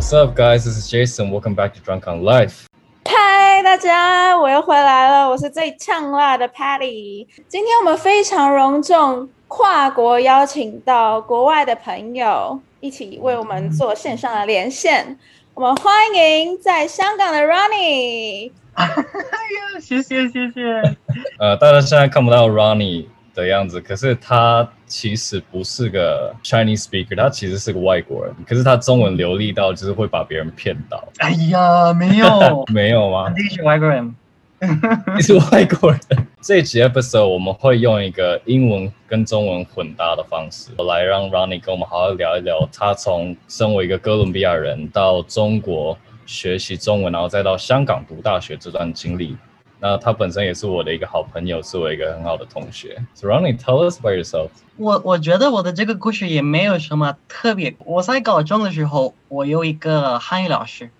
What's up, guys? This is Jason. Welcome back to Drunk on Life. 嗨，大家，我又回来了，我是最呛辣的 Patty。今天我们非常隆重跨国邀请到国外的朋友一起为我们做线上的连线。我们欢迎在香港的 Ronnie。哎呀，谢谢谢谢。呃，大家现在看不到 Ronnie 的样子，可是他其实不是个 Chinese speaker，他其实是个外国人。可是他中文流利到就是会把别人骗到。哎呀，没有，没有吗？你是外国人。你是外国人。这一集 episode 我们会用一个英文跟中文混搭的方式，来让 Ronnie 跟我们好好聊一聊他从身为一个哥伦比亚人到中国学习中文，然后再到香港读大学这段经历。那他本身也是我的一个好朋友，是我一个很好的同学。So Ronnie, tell us about yourself. 我我觉得我的这个故事也没有什么特别。我在高中的时候，我有一个汉语老师，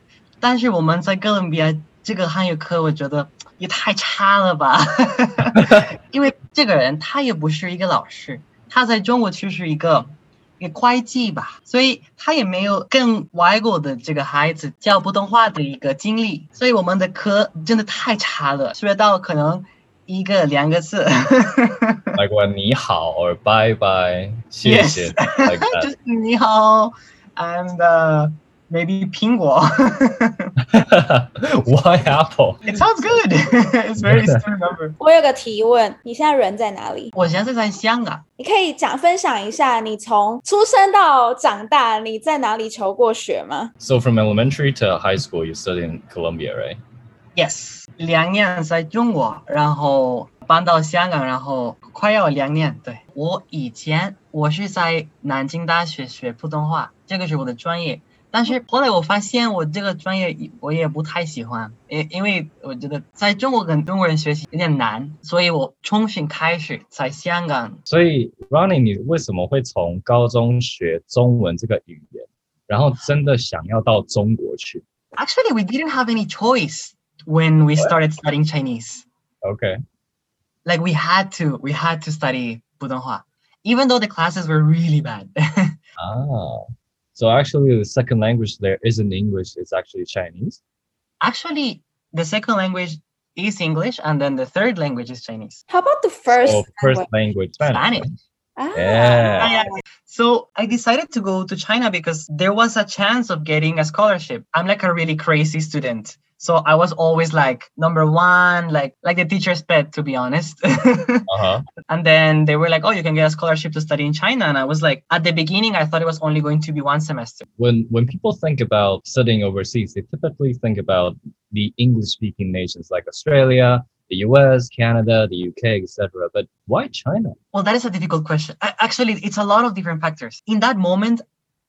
但是我们在哥伦比亚这个汉语课，我觉得也太差了吧。因为这个人他也不是一个老师，他在中国就是一个。一个会计吧，所以他也没有跟外国的这个孩子教普通话的一个经历，所以我们的课真的太差了，学到可能一个两个字。like what 你好 or bye bye，谢谢。就是你好，and。maybe 苹果。Why Apple? It sounds good. It's very easy to remember. 我有个提问，你现在人在哪里？我现在在香港。你可以讲分享一下，你从出生到长大，你在哪里求过学吗？So from elementary to high school, you studied in Colombia, right? Yes，两年在中国，然后搬到香港，然后快要两年。对我以前我是在南京大学学普通话，这个是我的专业。 但是后来我发现我这个专业我也不太喜欢，因因为我觉得在中国跟中国人学习有点难，所以我重新开始在香港。所以 Ronnie，你为什么会从高中学中文这个语言，然后真的想要到中国去？Actually, we didn't have any choice when we started studying Chinese. Okay. Like we had to, we had to study 普通话，even though the classes were really bad. 啊。So actually, the second language there isn't English; it's actually Chinese. Actually, the second language is English, and then the third language is Chinese. How about the first? Oh, first language, Spanish. Spanish. Ah. Yeah. So I decided to go to China because there was a chance of getting a scholarship. I'm like a really crazy student. So I was always like number one, like like the teacher's pet, to be honest. uh-huh. And then they were like, "Oh, you can get a scholarship to study in China." And I was like, at the beginning, I thought it was only going to be one semester. When when people think about studying overseas, they typically think about the English-speaking nations like Australia, the US, Canada, the UK, etc. But why China? Well, that is a difficult question. I, actually, it's a lot of different factors. In that moment,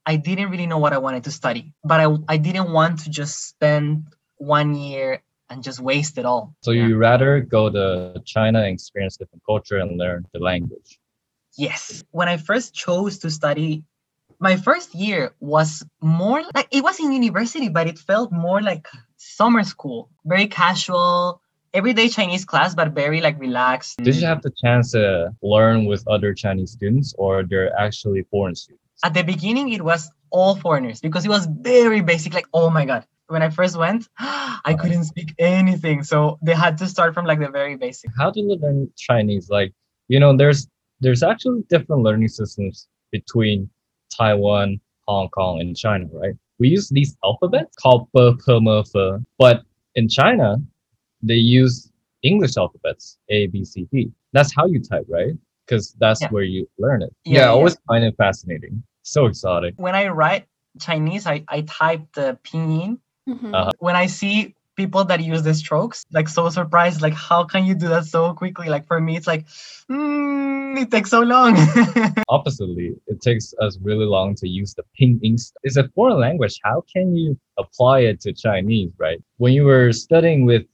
I didn't really know what I wanted to study, but I, I didn't want to just spend one year and just waste it all. So you rather go to China and experience different culture and learn the language? Yes. When I first chose to study, my first year was more like it was in university, but it felt more like summer school, very casual, everyday Chinese class, but very like relaxed. Did you have the chance to learn with other Chinese students or they're actually foreign students? At the beginning, it was all foreigners because it was very basic. Like, oh my God, when I first went, I couldn't speak anything. So they had to start from like the very basic. How do you learn Chinese? Like, you know, there's there's actually different learning systems between Taiwan, Hong Kong, and China, right? We use these alphabets called B, P, M, F, but in China, they use English alphabets A, B, C, D. That's how you type, right? Because that's yeah. where you learn it. Yeah, yeah, I always find it fascinating. So exotic. When I write Chinese, I, I type the pinyin Mm-hmm. Uh, when I see people that use the strokes, like so surprised, like how can you do that so quickly? Like for me, it's like, mm, it takes so long. Oppositely, it takes us really long to use the pinyin. It's a foreign language. How can you apply it to Chinese, right? When you were studying with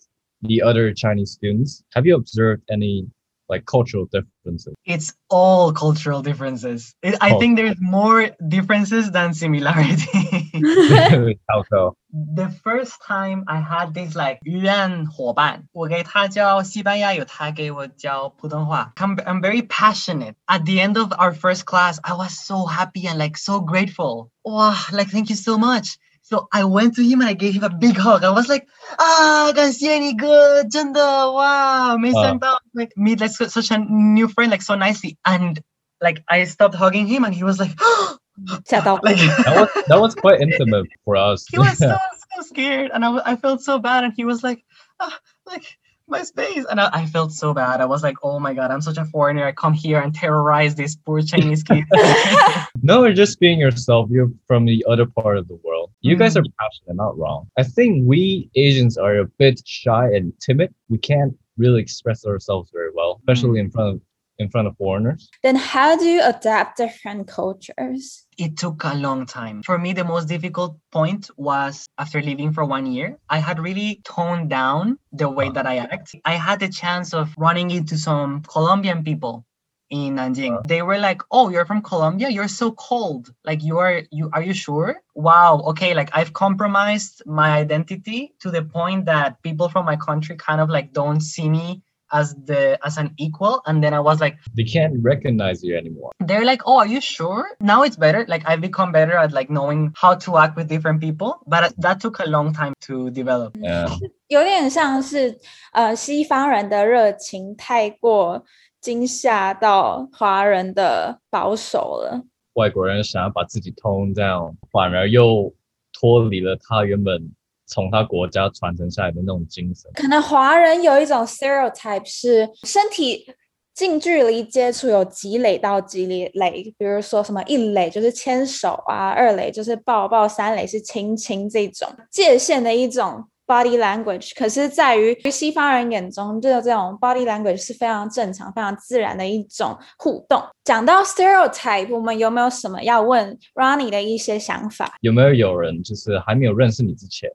the other Chinese students, have you observed any like cultural differences? It's all cultural differences. It, I oh. think there's more differences than similarity. How so? The first time I had this like 语言伙伴，我给他教西班牙语，他给我教普通话。I'm I'm very passionate. At the end of our first class, I was so happy and like so grateful. Wow, like thank you so much. So I went to him and I gave him a big hug. I was like, ah, Gansieni, good, any wow, gender? Wow. Like, meet like such a new friend, like so nicely. And like I stopped hugging him and he was like, Shut up. Like, that, was, that was quite intimate for us. He was so, so scared and I, I felt so bad. And he was like, ah, like, my space and I, I felt so bad i was like oh my god i'm such a foreigner i come here and terrorize these poor chinese kids No, you're just being yourself. You're from the other part of the world. You guys mm. are passionate, not wrong. I think we Asians are a bit shy and timid. We can't really express ourselves very well, especially mm. in front of in front of foreigners. Then how do you adapt different cultures? it took a long time for me the most difficult point was after living for one year i had really toned down the way uh-huh. that i act i had the chance of running into some colombian people in Nanjing. Uh-huh. They were like, "Oh, you're from Colombia. You're so cold. Like you are you are you sure? Wow. Okay, like I've compromised my identity to the point that people from my country kind of like don't see me as the as an equal and then I was like They can't recognize you anymore. they're like, "Oh, are you sure?" Now it's better. Like I've become better at like knowing how to act with different people, but that took a long time to develop. Yeah. 有点像是呃西方人的热情太过惊吓到华人的保守了。外国人想要把自己 tone down，反而又脱离了他原本 从他国家传承下来的那种精神。可能华人有一种 stereotype 是身体近距离接触有几垒到几垒，比如说什么一垒就是牵手啊，二垒就是抱抱，三垒是亲亲这种界限的一种 body language。可是，在于西方人眼中，这个这种 body language 是非常正常、非常自然的一种互动。讲到 stereotype，我们有没有什么要问 Ronnie 的一些想法？有没有有人就是还没有认识你之前，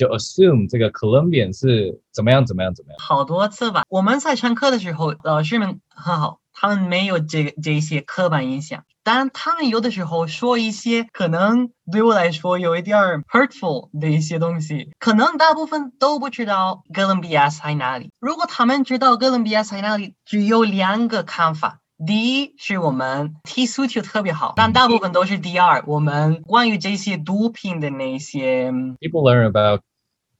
就 assume 这个 Colombian 是怎么样怎么样怎么样？好多次吧。我们在上课的时候，老师们很好，他们没有这个这些刻板印象，但他们有的时候说一些可能对我来说有一点儿 hurtful 的一些东西，可能大部分都不知道哥伦比亚在哪里。如果他们知道哥伦比亚在哪里，只有两个看法。第一是我们踢足球特别好，但大部分都是第二。我们关于这些毒品的那些 People learn about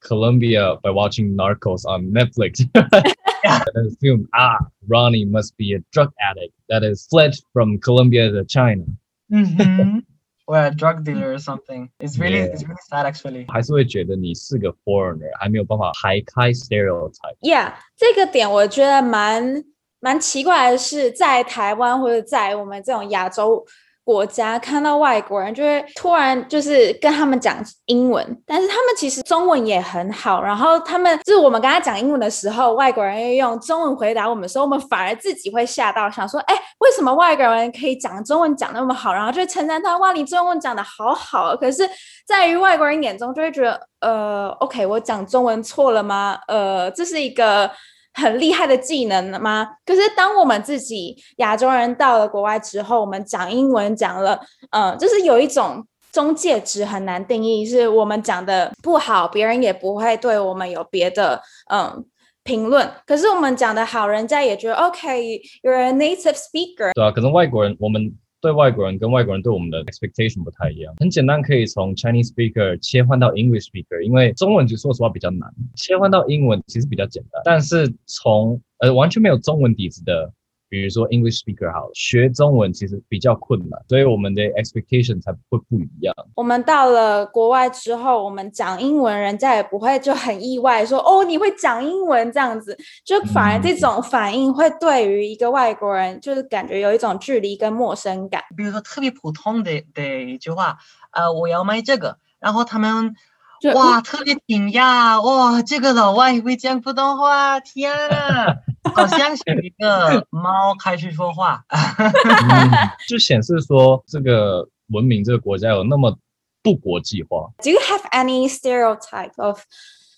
Colombia by watching Narcos on Netflix. and assume ah Ronnie must be a drug addict that has fled from Colombia to China. hmm or a drug dealer or something. It's really Yeah. it's really sad actually. 还是会觉得你是个 foreigner，还没有办法排开 stereotype。 Yeah，这个点我觉得蛮蛮奇怪的是，在台湾或者在我们这种亚洲 国家，看到外国人就会突然就是跟他们讲英文，但是他们其实中文也很好。然后他们就是我们跟他讲英文的时候，外国人又用中文回答我们的时候，我们反而自己会吓到，想说：哎，为什么外国人可以讲中文讲那么好？然后就称赞他：哇，你中文讲的好好。可是，在于外国人眼中，就会觉得：呃，OK，我讲中文错了吗？呃，这是一个。很厉害的技能了吗？可是当我们自己亚洲人到了国外之后，我们讲英文讲了，嗯、就是有一种中介值很难定义，是我们讲的不好，别人也不会对我们有别的嗯评论。可是我们讲的好，人家也觉得 OK，you're、a native speaker，对啊，可能外国人我们对外国人跟外国人对我们的 expectation 不太一样。很简单，可以从 Chinese speaker 切换到 English speaker，因为中文其实说实话比较难，切换到英文其实比较简单。但是从呃完全没有中文底子的，比如说 English speaker 好了，学中文其实比较困难，所以我们的 expectation 才会不一样。我们到了国外之后，我们讲英文，人家也不会就很意外说哦，你会讲英文这样子，就反而这种反应会对于一个外国人，就是感觉有一种距离跟陌生感。比如说特别普通的的一句话，呃，我要买这个，然后他们就哇特别惊讶，哇，这个老外会讲普通话，天啊，好像是一个猫开始说话。嗯，就显示说这个文明这个国家有那么不国际化。 Do you have any stereotype of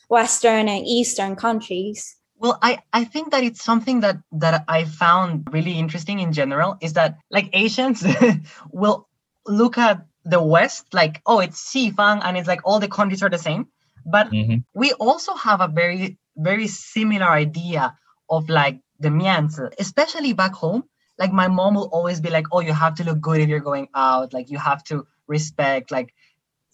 Western and Eastern countries? Well, I, I think that it's something that that I found really interesting in general is that like Asians will look at the West like oh it's Xifang and it's like all the countries are the same, but 嗯哼，we also have a very very similar idea of like the mianzi, especially back home. Like my mom will always be like, "Oh, you have to look good if you're going out. Like you have to respect. Like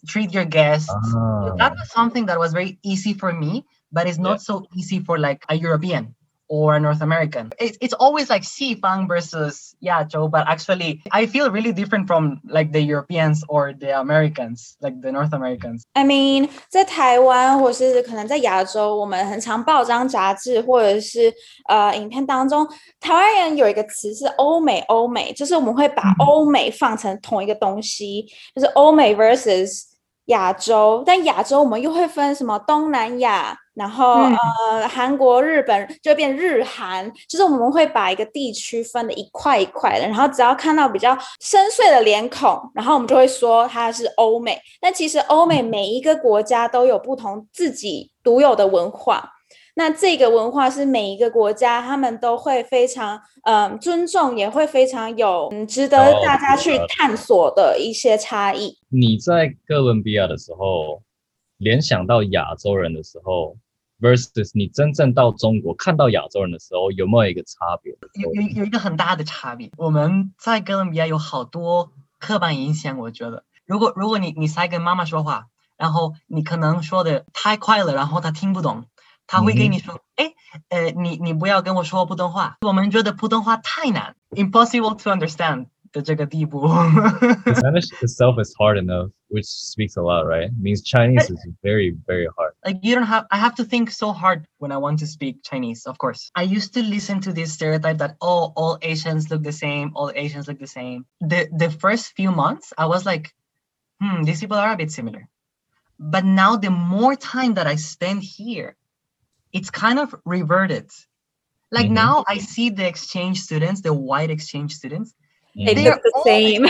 treat your guests. So that Ah, was something that was very easy for me, but it's not so easy for like a European or a North American. It's, it's always like Xifang versus Yacho, but actually I feel really different from like the Europeans or the Americans, like the North Americans. I mean，在台湾或是可能在亚洲，我们很常报章杂志或者是呃影片当中，台湾人有一个词是欧美，欧美就是我们会把嗯欧美放成同一个东西，就是欧美 versus 亚洲，但亚洲我们又会分什么东南亚， 然后、嗯呃韩国、日本就变日韩，就是我们会把一个地区分的一块一块的，然后只要看到比较深邃的脸孔，然后我们就会说它是欧美。但其实欧美每一个国家都有不同自己独有的文化。那这个文化是每一个国家他们都会非常嗯、尊重，也会非常有嗯值得哦大家去探索的一些差异。你在哥伦比亚的时候，联想到亚洲人的时候，versus 你真正到中国看到亚洲人的时候，有没有一个差别？有有有一个很大的差别。我们在哥伦比亚有好多刻板印象，我觉得，如果如果你你在跟妈妈说话，然后你可能说的太快了，然后她听不懂，她会跟你说，哎、呃，你你不要跟我说普通话，我们觉得普通话太难，impossible to understand 的这个地步。 Spanish itself is hard enough, which speaks a lot, right? means Chinese is very, very hard. like you don't have i have to think so hard when i want to speak chinese of course i used to listen to this stereotype that oh all asians look the same all asians look the same the the first few months i was like hmm these people are a bit similar but now the more time that i spend here it's kind of reverted like Mhm. now i see the exchange students the white exchange students they. They're look the all same.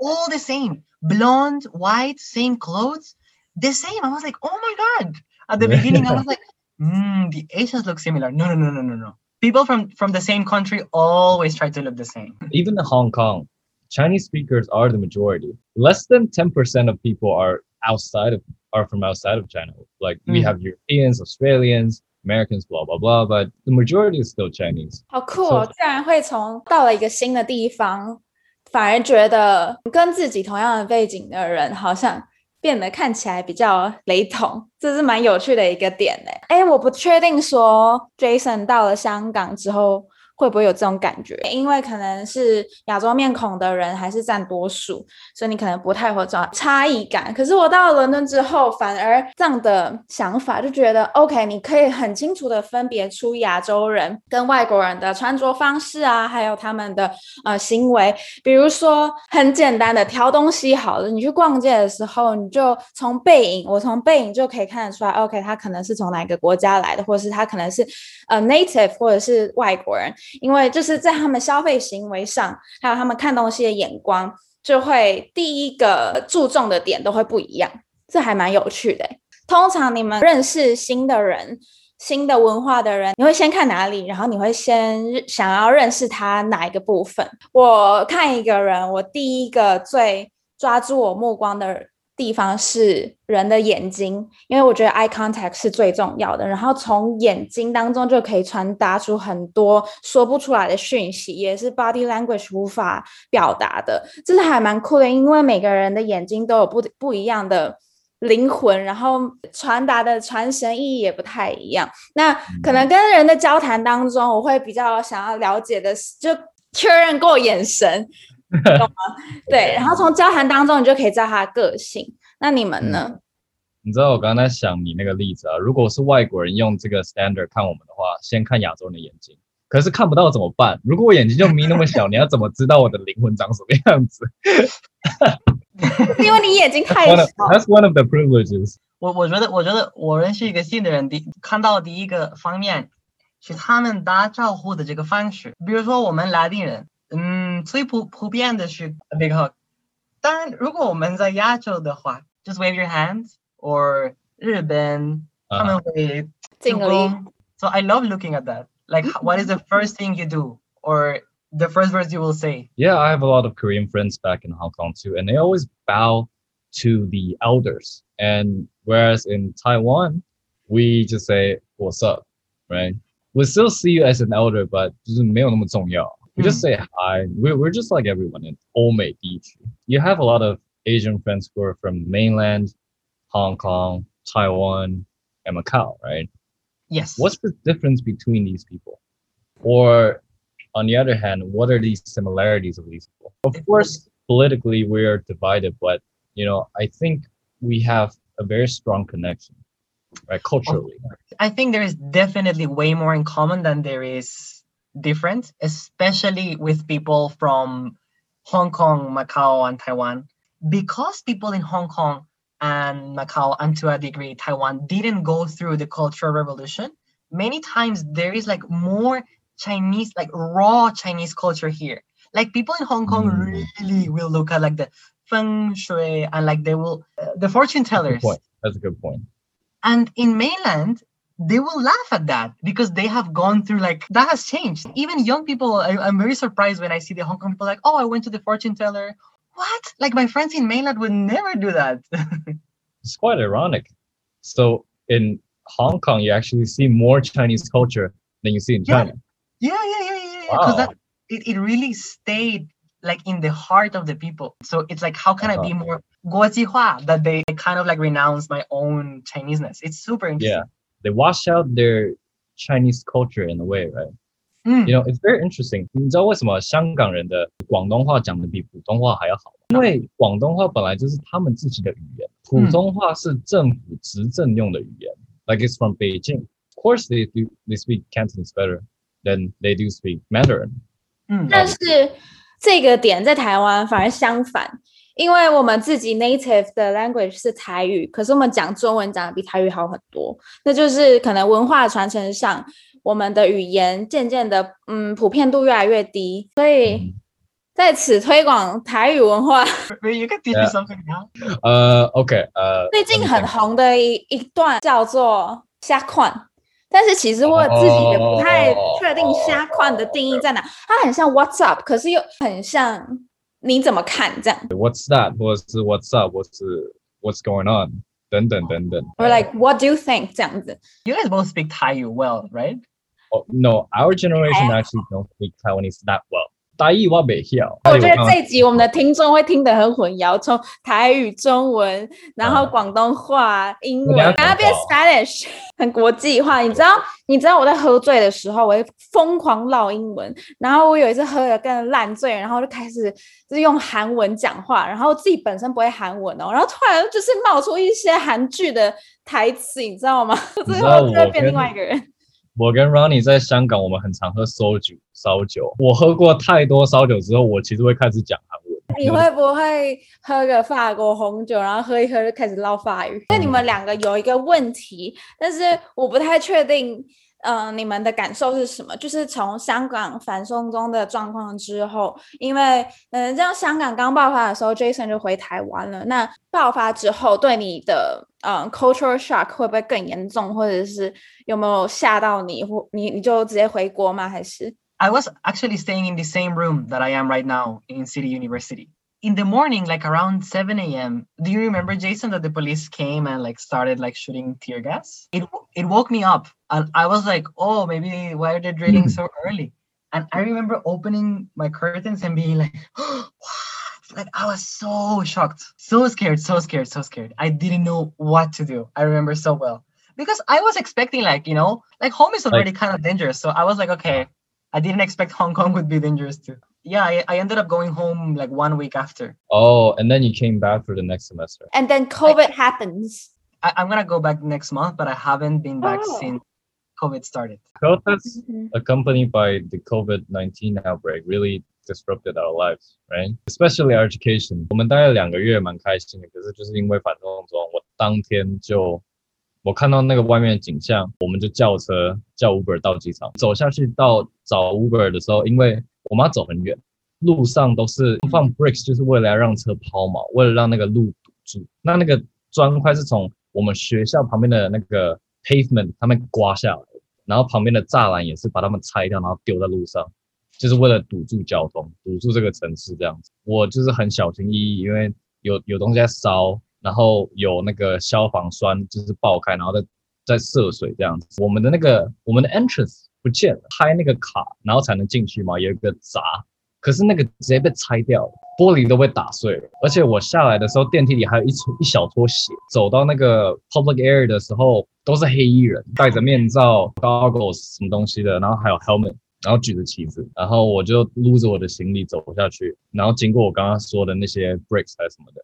all the same blonde white same clothes the same i was like oh my god at the beginning i was like mm, the asians look similar no no no no no no people from from the same country always try to look the same Even in Hong Kong, Chinese speakers are the majority. Less than 10% of people are outside of are from outside of China. Like we Mm. have Europeans, Australians, Americans, blah blah blah, but the majority is still Chinese. 好酷哦！居然会从到了一个新的地方，反而觉得跟自己同样的背景的人，好像变得看起来比较雷同，这是蛮有趣的一个点呢。哎，我不确定说 Jason 到了香港之后。会不会有这种感觉？因为可能是亚洲面孔的人还是占多数，所以你可能不太会找差异感。可是我到了伦敦之后，反而这样的想法就觉得，OK，你可以很清楚的分别出亚洲人跟外国人的穿着方式啊，还有他们的呃行为。比如说很简单的挑东西好了，你去逛街的时候，你就从背影，我从背影就可以看得出来，OK，他可能是从哪个国家来的，或者是他可能是呃 native 或者是外国人。因为就是在他们消费行为上，还有他们看东西的眼光，就会第一个注重的点都会不一样，这还蛮有趣的。通常你们认识新的人、新的文化的人，你会先看哪里？然后你会先想要认识他哪一个部分？我看一个人，我第一个最抓住我目光的地方是人的眼睛，因为我觉得 eye contact 是最重要的。然后从眼睛当中就可以传达出很多说不出来的讯息，也是 body language 无法表达的。这是还蛮酷的，因为每个人的眼睛都有不不一样的。灵魂，然后传达的传神意义也不太一样。那可能跟人的交谈当中，我会比较想要了解的是，就确认过眼神，懂吗？对，然后从交谈当中，你就可以知道他的个性。那你们呢？你知道我刚才想你那个例子啊，如果是外国人用这个 standard 看我们的话，先看亚洲人的眼睛，可是看不到怎么办？如果我眼睛就眯那么小，你要怎么知道我的灵魂长什么样子 因为你眼睛太小。That's one of the privileges. 我我觉得，我觉得我认识一个新的人，第看到第一个方面是他们打招呼的这个方式。比如说我们拉丁人，嗯，最普普遍的是 a big hug。当然，如果我们在亚洲的话，just wave your hands or 日本他们会敬个礼。 So I love looking at that. Like, h- what is the first thing you do or the first words you will say? Yeah, I have a lot of Korean friends back in Hong Kong too, and they always bow to the elders. And whereas in Taiwan, we just say "What's up," right? We still see you as an elder, but 就是没有那么重要. we just hmm. say hi. We're, we're just like everyone in Ome Beach. You have a lot of Asian friends who are from mainland, Hong Kong, Taiwan, and Macau, right? Yes. What's the difference between these people? Or on the other hand, what are these similarities of these people? Of course, politically we are divided, but you know, I think we have a very strong connection, right? Culturally. I think there is definitely way more in common than there is different, especially with people from Hong Kong, Macau, and Taiwan. Because people in Hong Kong and Macau, and to a degree Taiwan, didn't go through the Cultural Revolution, many times there is like more Chinese, like raw Chinese culture here. Like people in Hong Kong Mm. really will look at like the feng shui and like they will, uh, the fortune tellers. point. That's a good point. And in mainland, they will laugh at that because they have gone through like that has changed. Even young people, I, am very surprised when I see the Hong Kong people like, oh, I went to the fortune teller. What? Like my friends in mainland would never do that. it's quite ironic. So in Hong Kong, you actually see more Chinese culture than you see in China. Yeah, yeah, yeah, yeah, yeah. Because wow. that it, it really stayed like in the heart of the people. So it's like, how can uh-huh. I be uh-huh. more guo that they kind of like renounce my own Chineseness? It's super interesting. Yeah They wash out their Chinese culture in a way, right? Mm. You know, it's very interesting. 你知道为什么香港人的广东话讲的比普通话还要好吗？因为广东话本来就是他们自己的语言，普通话是政府执政用的语言。Like it's from Beijing. Of course, they do they speak Cantonese better than they do speak Mandarin. 嗯但是这个点在台湾反而相反， 因为我们自己 native 的 language 是台语，可是我们讲中文讲的比台语好很多，那就是可能文化传承上，我们的语言渐渐的嗯普遍度越来越低，所以嗯在此推广台语文化。Wait, you can teach me Yeah. something now? Uh, okay. Uh, 最近很.红的一一段叫做“虾款”，但是其实我自己也不太确定“虾款”的定义在哪。它很像 “What's up”，可是又很像你怎么看这样。 What's that? What's what's up? What's what's going on? 等等等等。 Or like “What do you think” 这样子。 You guys both speak Taiyu well, right? Oh, no, our generation actually don't speak Taiwanese that well. 台语我袂晓。我觉得这一集我们的听众会听得很混淆，从台语、中文，然后广东话、英文，然后变 Spanish，很国际化。你知道？你知道我在喝醉的时候，我会疯狂唠英文，然后我有一次喝的更烂醉，然后就开始就是用韩文讲话，然后自己本身不会韩文哦，然后突然就是冒出一些韩剧的台词，你知道吗？最后就会变另外一个人。我跟 Ronnie 在香港，我们很常喝烧酒。烧酒，我喝过太多烧酒之后，我其实会开始讲韩文。你会不会喝个法国红酒，然后喝一喝就开始唠法语？那你们两个有一个问题，但是我不太确定，嗯、你们的感受是什么？就是从香港反送中的状况之后，因为嗯，这样香港刚爆发的时候，Jason 就回台湾了。那爆发之后，对你的嗯 cultural shock 会不会更严重，或者是有没有吓到你，或你你就直接回国吗？还是 I was actually staying in the same room that I am right now in City University. In the morning, like around 7 a.m., do you remember, Jason, that the police came and like started like shooting tear gas? It it woke me up, and I was like, "Oh, maybe why are they drilling so early?" And I remember opening my curtains and being like, "What?" Like I was so shocked, so scared, so scared, so scared. I didn't know what to do. I remember so well because I was expecting like you know, like home is already kind of dangerous. So I was like, okay, I didn't expect Hong Kong would be dangerous too. Yeah, I, I ended up going home like one week after. Oh, and then you came back for the next semester. and then COVID happens. I, I'm gonna go back next month, but I haven't been back Oh. since COVID started. Protests Mhm. accompanied by the COVID-19 outbreak really disrupted our lives, right? Especially our education. 我们待了两个月，蛮开心的。可是就是因为反送中，我当天就我看到那个外面的景象，我们就叫车叫 Uber 到机场，走下去到 找 Uber 的时候，因为我们要走很远，路上都是放 bricks，就是为了要让车抛锚，为了让那个路堵住。那那个砖块是从我们学校旁边的那个 pavement 上面刮下来的，然后旁边的栅栏也是把它们拆掉，然后丢在路上，就是为了堵住交通，堵住这个城市这样子。我就是很小心翼翼，因为有有东西在烧，然后有那个消防栓就是爆开，然后再再涉水这样子。我们的那个我们的 entrance 不见了，开那个卡，然后才能进去嘛，有一个闸可是那个直接被拆掉了，玻璃都被打碎了。而且我下来的时候，电梯里还有一撮一小撮血。走到那个 public area 的时候，都是黑衣人，戴着面罩、goggles 什么东西的，然后还有 helmet，然后举着旗子，然后我就撸着我的行李走下去，然后经过我刚刚说的那些 bricks 还是什么的，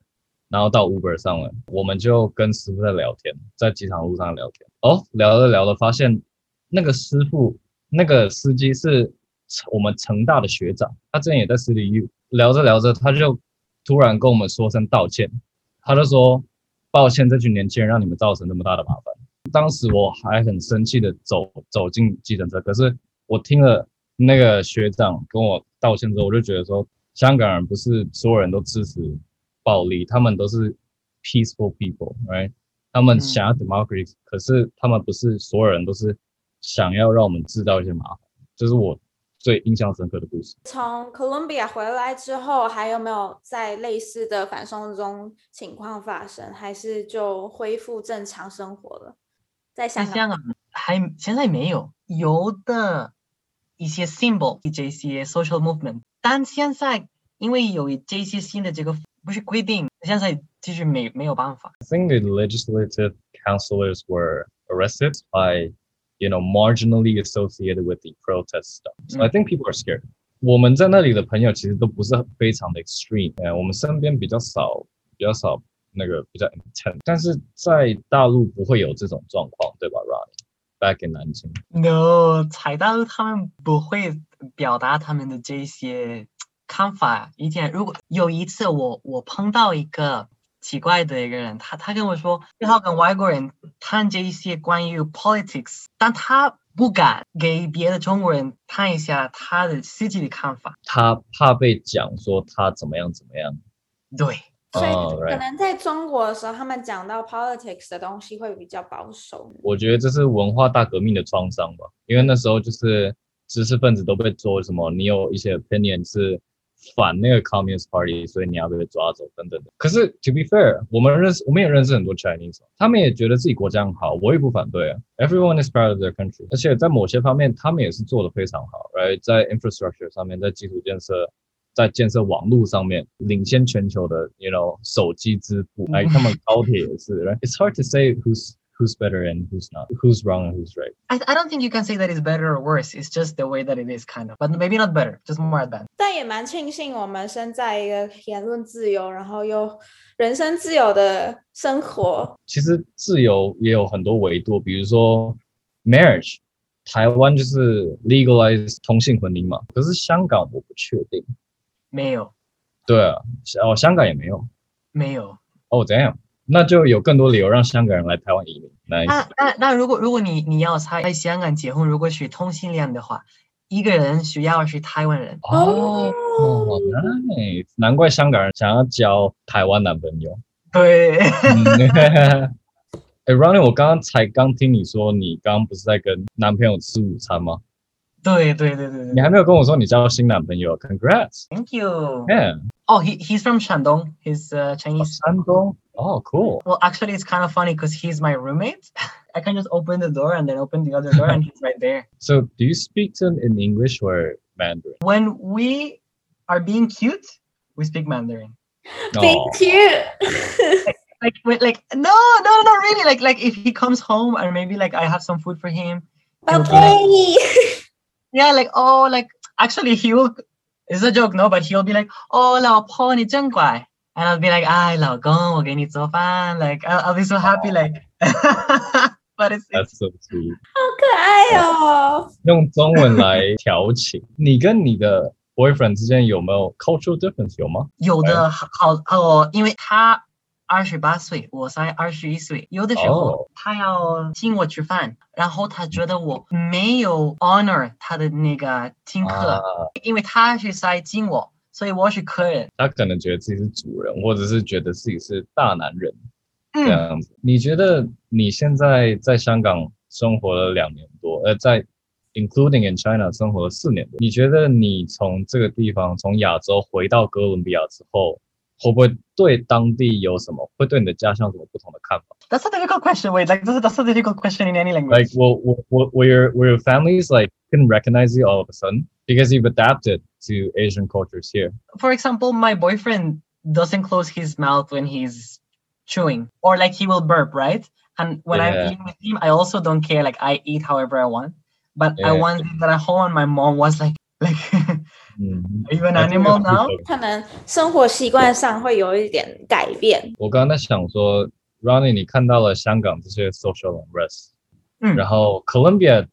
然后到 Uber 上了，我们就跟师傅在聊天，在机场路上聊天。哦，聊着聊着发现那个师傅。那个司机是我们成大的学长，他之前也在私立 U，聊着聊着，他就突然跟我们说声道歉，他就说抱歉，这群年轻人让你们造成那么大的麻烦。当时我还很生气的走走进计程车，可是我听了那个学长跟我道歉之后，我就觉得说，香港人不是所有人都支持暴力，他们都是 peaceful people，right？他们想要 democracy，可是他们不是所有人都是。想要让我们制造一些麻烦，这是我最印象深刻的故事。从 Colombia 回来之后，还有没有在类似的反送中情况发生，还是就恢复正常生活了？在香港还现在没有有的一些 symbol 这些 social movement，但现在因为有这些新的这个不是规定，现在其实没没有办法。I think the legislative councillors were arrested by you know marginally associated with the protest stuff. So I think people are scared. 我们在那里的朋友其实都不是非常的 extreme，呃，我们身边比较少，比较少那个比较 intense，但是在大陆不会有这种状况，对吧？Ronnie，back in 南京？No，在大陆他们不会表达他们的这些看法。以前如果有一次我我碰到一个 奇怪的一个人，他他跟我说，最好跟外国人谈这一些关于 politics，但他不敢给别的中国人谈一下他的自己的看法，他怕被讲说他怎么样怎么样。对，所以可能在中国的时候，他们讲到 politics 的东西会比较保守。我觉得这是文化大革命的创伤吧，因为那时候就是知识分子都被说什么，你有一些 opinion 是。反那个 Communist Party，所以你要被抓走等等的。可是 To be fair，我们认识，我们也认识很多 Chinese，他们也觉得自己国家很好，我也不反对啊。Everyone is proud of their country，而且在某些方面，他们也是做的非常好，right？在 infrastructure 上面，在基础建设，在建设网络上面，领先全球的，you know，手机支付，哎，他们高铁也是，right？It's hard to say who's who's better and who's not, who's wrong and who's right. I, I don't think you can say that it's better or worse. It's just the way that it is, kind of. But maybe not better, just more advanced. 但也蛮庆幸我们生在一个言论自由，然后又人身自由的生活。其实自由也有很多维度，比如说 marriage，台湾就是 legalize 同性婚姻嘛，可是香港我不确定。没有。对啊，哦，香港也没有。没有。哦，怎样？ 那就有更多理由让香港人来台湾移民。那那那如果如果你你要在在香港结婚，如果是同性恋的话，一个人需要是台湾人。哦，nice，难怪香港人想要交台湾男朋友。对。哎，Ronnie，我刚刚才刚听你说，你刚刚不是在跟男朋友吃午餐吗？对对对对你还没有跟我说你交新男朋友，Congrats。Thank you. Yeah. Oh, he he's from Shandong. He's uh, Chinese. Shandong. Oh, cool. Well, actually, it's kind of funny because he's my roommate. I can just open the door and then open the other door, and he's right there. So, do you speak to him in English or Mandarin? When we are being cute, we speak Mandarin. Being cute. like, like, like, no, no, not really. Like, like if he comes home and maybe like I have some food for him. Okay. Like, yeah, like oh, like actually he will. It's a joke, no, but he'll be like, oh, 老婆你真乖。 And I'll be like, "I 老公，我给你做饭." Like I'll, I'll be so happy, like. but it's that's so sweet. 好可爱哦！用中文来调情。你跟你的 boyfriend 之间有没有 cultural difference 有吗？有的，好哦，因为他二十八岁，我才二十一岁。有的时候他要请我吃饭，然后他觉得我没有 honor 他的那个听课，因为他是在敬我。所以我是客人，他可能觉得自己是主人，或者是觉得自己是大男人这样子。你觉得你现在在香港生活了两年多，呃，在 including in China 生活了四年多，你觉得你从这个地方从亚洲回到哥伦比亚之后，会不会对当地有什么，会对你的家乡有什么不同的看法？That's a difficult question. Wait, like this is that's a difficult question in any language. Like, well, well, well, where your where your families like can recognize you all of a sudden because you've adapted to Asian cultures here. For example, my boyfriend doesn't close his mouth when he's chewing, or like he will burp, right? And when I'm Yeah. eating with him, I also don't care. Like I eat however I want. But I Yeah. once did that at home, and my mom was like, "Like, Mhm. are you an I think animal it's now?" good. 可能生活习惯上会有一点改变。我刚刚在想说，Ronnie，你看到了香港这些 social unrest，嗯然后 Colombia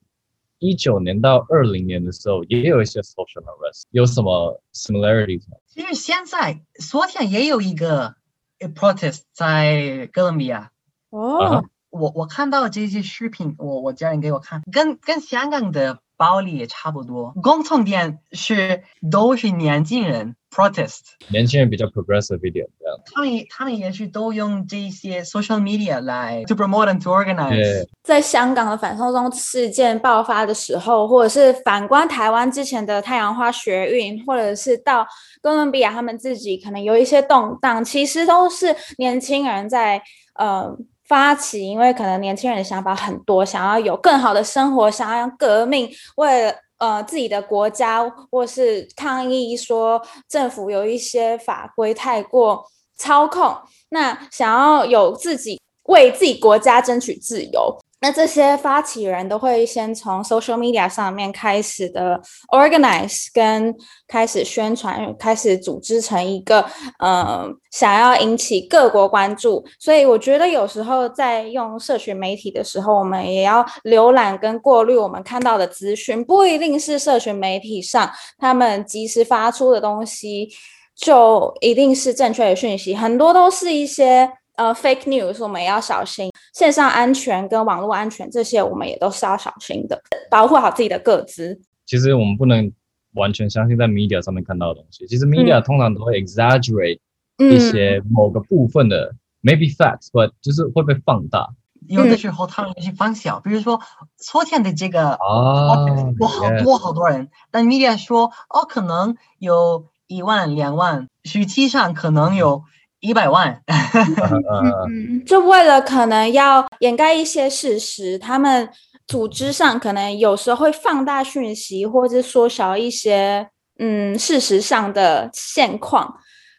一九年到二零年的时候也有一些 social unrest，有什么 similarities 吗？其实现在昨天也有一个 a protest 在哥伦比亚。哦啊，我我看到这些视频，我我家人给我看，跟跟香港的暴力也差不多。共同点是都是年轻人 protest，年轻人比较 progressive 一点，这样。他们也他们也是都用这些 social media 来 to promote and to organize。在香港的反送中事件爆发的时候，或者是反观台湾之前的太阳花学运，或者是到哥伦比亚他们自己可能有一些动荡，其实都是年轻人在呃发起，因为可能年轻人的想法很多，想要有更好的生活，想要革命，为了。呃，自己的国家，或是抗议说政府有一些法规太过操控，那想要有自己为自己国家争取自由。那这些发起人都会先从 social media 上面开始的 organize，跟开始宣传，开始组织成一个呃想要引起各国关注。所以我觉得有时候在用社群媒体的时候，我们也要浏览跟过滤我们看到的资讯，不一定是社群媒体上他们及时发出的东西就一定是正确的讯息，很多都是一些。呃，fake news 我们也要小心，线上安全跟网络安全这些我们也都是要小心的，保护好自己的个资。其实我们不能完全相信在 media 上面看到的东西。其实 media 通常都会 exaggerate 嗯一些某个部分的、maybe facts，but 就是会被放大有的时候他们也是放小，比如说昨天的这个啊。有好多好多人，但 media 说哦，可能有一万两万，实际上可能有一百万。呃，嗯，就为了可能要掩盖一些事实，他们组织上可能有时候会放大讯息，或者缩小一些嗯事实上的现况，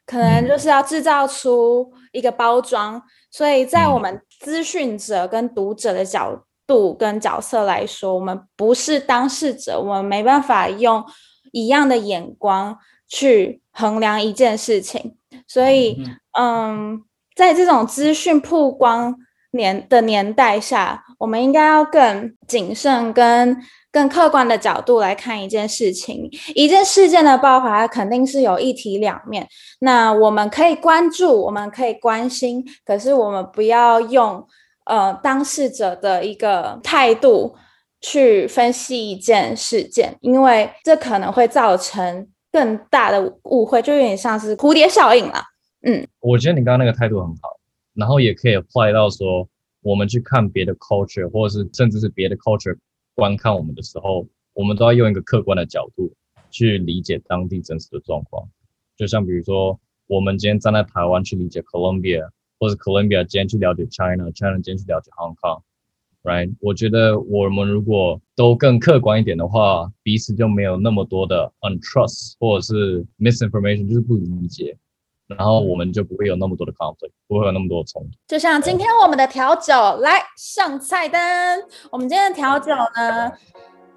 可能就是要制造出一个包装。所以在我嗯们资讯者跟读者的角度跟角色来说，我们不是当事者，我们没办法用一样的眼光去衡量一件事情。所以，嗯，在这种资讯曝光年的年代下，我们应该要更谨慎、跟更客观的角度来看一件事情。一件事件的爆发，它肯定是有一体两面。那我们可以关注，我们可以关心，可是我们不要用呃当事者的一个态度去分析一件事件，因为这可能会造成更大的误会，就有点像是蝴蝶效应啦。我觉得你刚刚那个态度很好，然后也可以 apply 到说，我们去看别的 culture，或者是甚至是别的 culture 观看我们的时候，我们都要用一个客观的角度去理解当地真实的状况。就像比如说，我们今天站在台湾去理解 Colombia，或者 Colombia 今天去了解 China，China 今天去了解 Hong Kong Kong，right？我觉得我们如果都更客观一点的话，彼此就没有那么多的 untrust 或者是 misinformation，就是不理解。然后我们就不会有那么多的 conflict，不会有那么多的冲突。就像今天我们的调酒来上菜单，我们今天的调酒呢，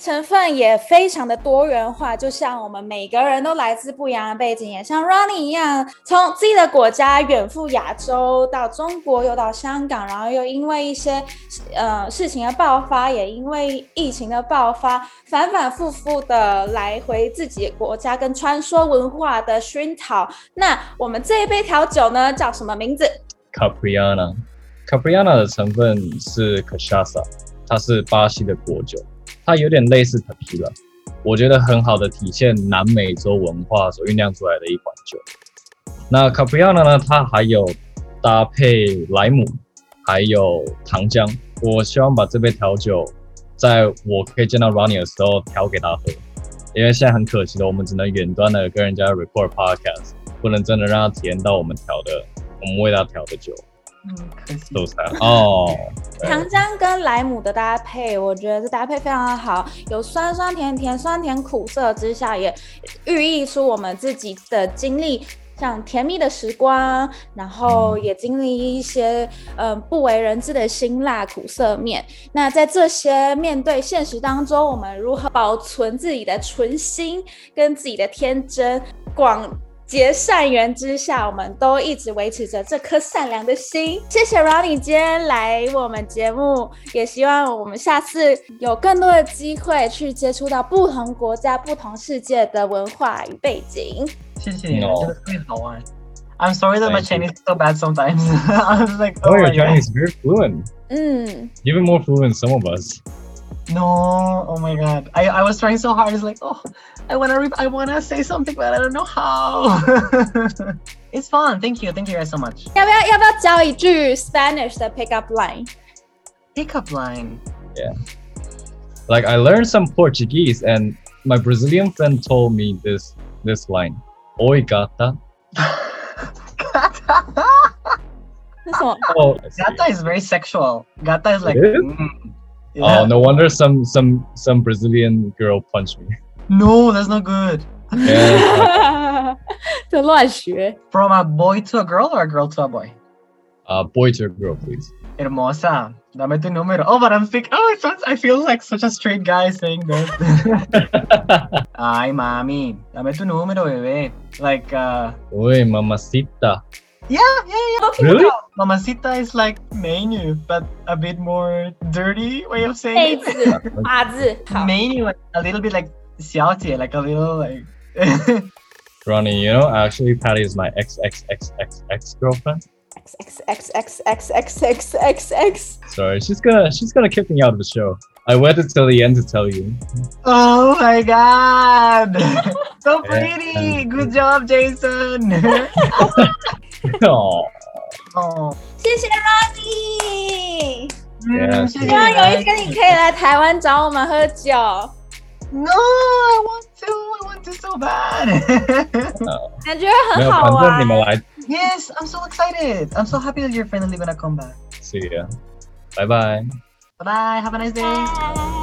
成分也非常的多元化，就像我们每个人都来自不一样的背景，也像 Ronnie 一样，从自己的国家远赴亚洲，到中国，又到香港，然后又因为一些呃事情的爆发，也因为疫情的爆发，反反复复的来回自己国家跟穿梭文化的熏陶。那我们这一杯调酒呢，叫什么名字？Capriana，Capriana 的成分是 Cachaça，它是巴西的果酒，它有点类似 Tequila，我觉得很好的体现南美洲文化所酝酿出来的一款酒。那 Capriana 呢，它还有搭配莱姆，还有糖浆。我希望把这杯调酒，在我可以见到 Ronnie 的时候调给他喝，因为现在很可惜的，我们只能远端的跟人家 record podcast，不能真的让他体验到我们调的，我们为他调的酒。嗯，可惜。So sad. 哦，糖浆跟莱姆的搭配，我觉得这搭配非常好，有酸酸甜甜、酸甜苦涩之下，也寓意出我们自己的经历。像甜蜜的时光，然后也经历一些嗯不为人知的辛辣苦涩面。那在这些面对现实当中，我们如何保存自己的纯心跟自己的天真？广结善缘之下，我们都一直维持着这颗善良的心。谢谢 Ronnie 今天来我们节目，也希望我们下次有更多的机会去接触到不同国家、不同世界的文化与背景。谢谢你真的特别好玩。I'm sorry that my Chinese is so bad sometimes. I was like, oh, Oh, your. Chinese is very fluent. 嗯，Even more fluent than some of us. No, oh my god. I, I was trying so hard. It's like, oh, I wanna re- I wanna say something, but I don't know how. it's fun. Thank you, thank you guys so much. 要不要要不要教一句 Spanish 的 pickup line？ Pickup line. Like I learned some Portuguese, and my Brazilian friend told me this this line. Oi, gata. 那什么？ Oh, I see. Gata is very sexual. Gata is like, It is? mm. Yeah. oh, no wonder some some some Brazilian girl punched me. no, that's not good. Yeah, 这乱学。 From a boy to a girl or a girl to a boy? uh, boy to a girl, please. Hermosa, dame tu número. Oh, but I'm think. Oh, it sounds. I feel like such a straight guy saying that. Ay, mami, dame tu número, bebé. Like, uh, Oi, mamacita. Yeah, yeah, yeah. really? Mamacita is like menu, but a bit more dirty way of saying it. menu, a little bit like 小姐, like a little like. Ronnie, you know, actually, Patty is my ex ex ex ex ex girlfriend. X X X X X X X X X. Sorry, she's gonna she's gonna kick me out of the show. I waited till the end to tell you. oh my god, so pretty. Yeah. Good job, Jason. oh, 哦，谢谢 Ronnie， Yeah, 嗯，谢谢希望有一你天你可以来台湾找我们喝酒。 No, I want to. I want to so bad. 感觉很好没有，反正你们玩。来 yes, I'm so excited. I'm so happy that you're finally gonna come back. see ya. Bye bye. Bye bye. Have a nice day. 拜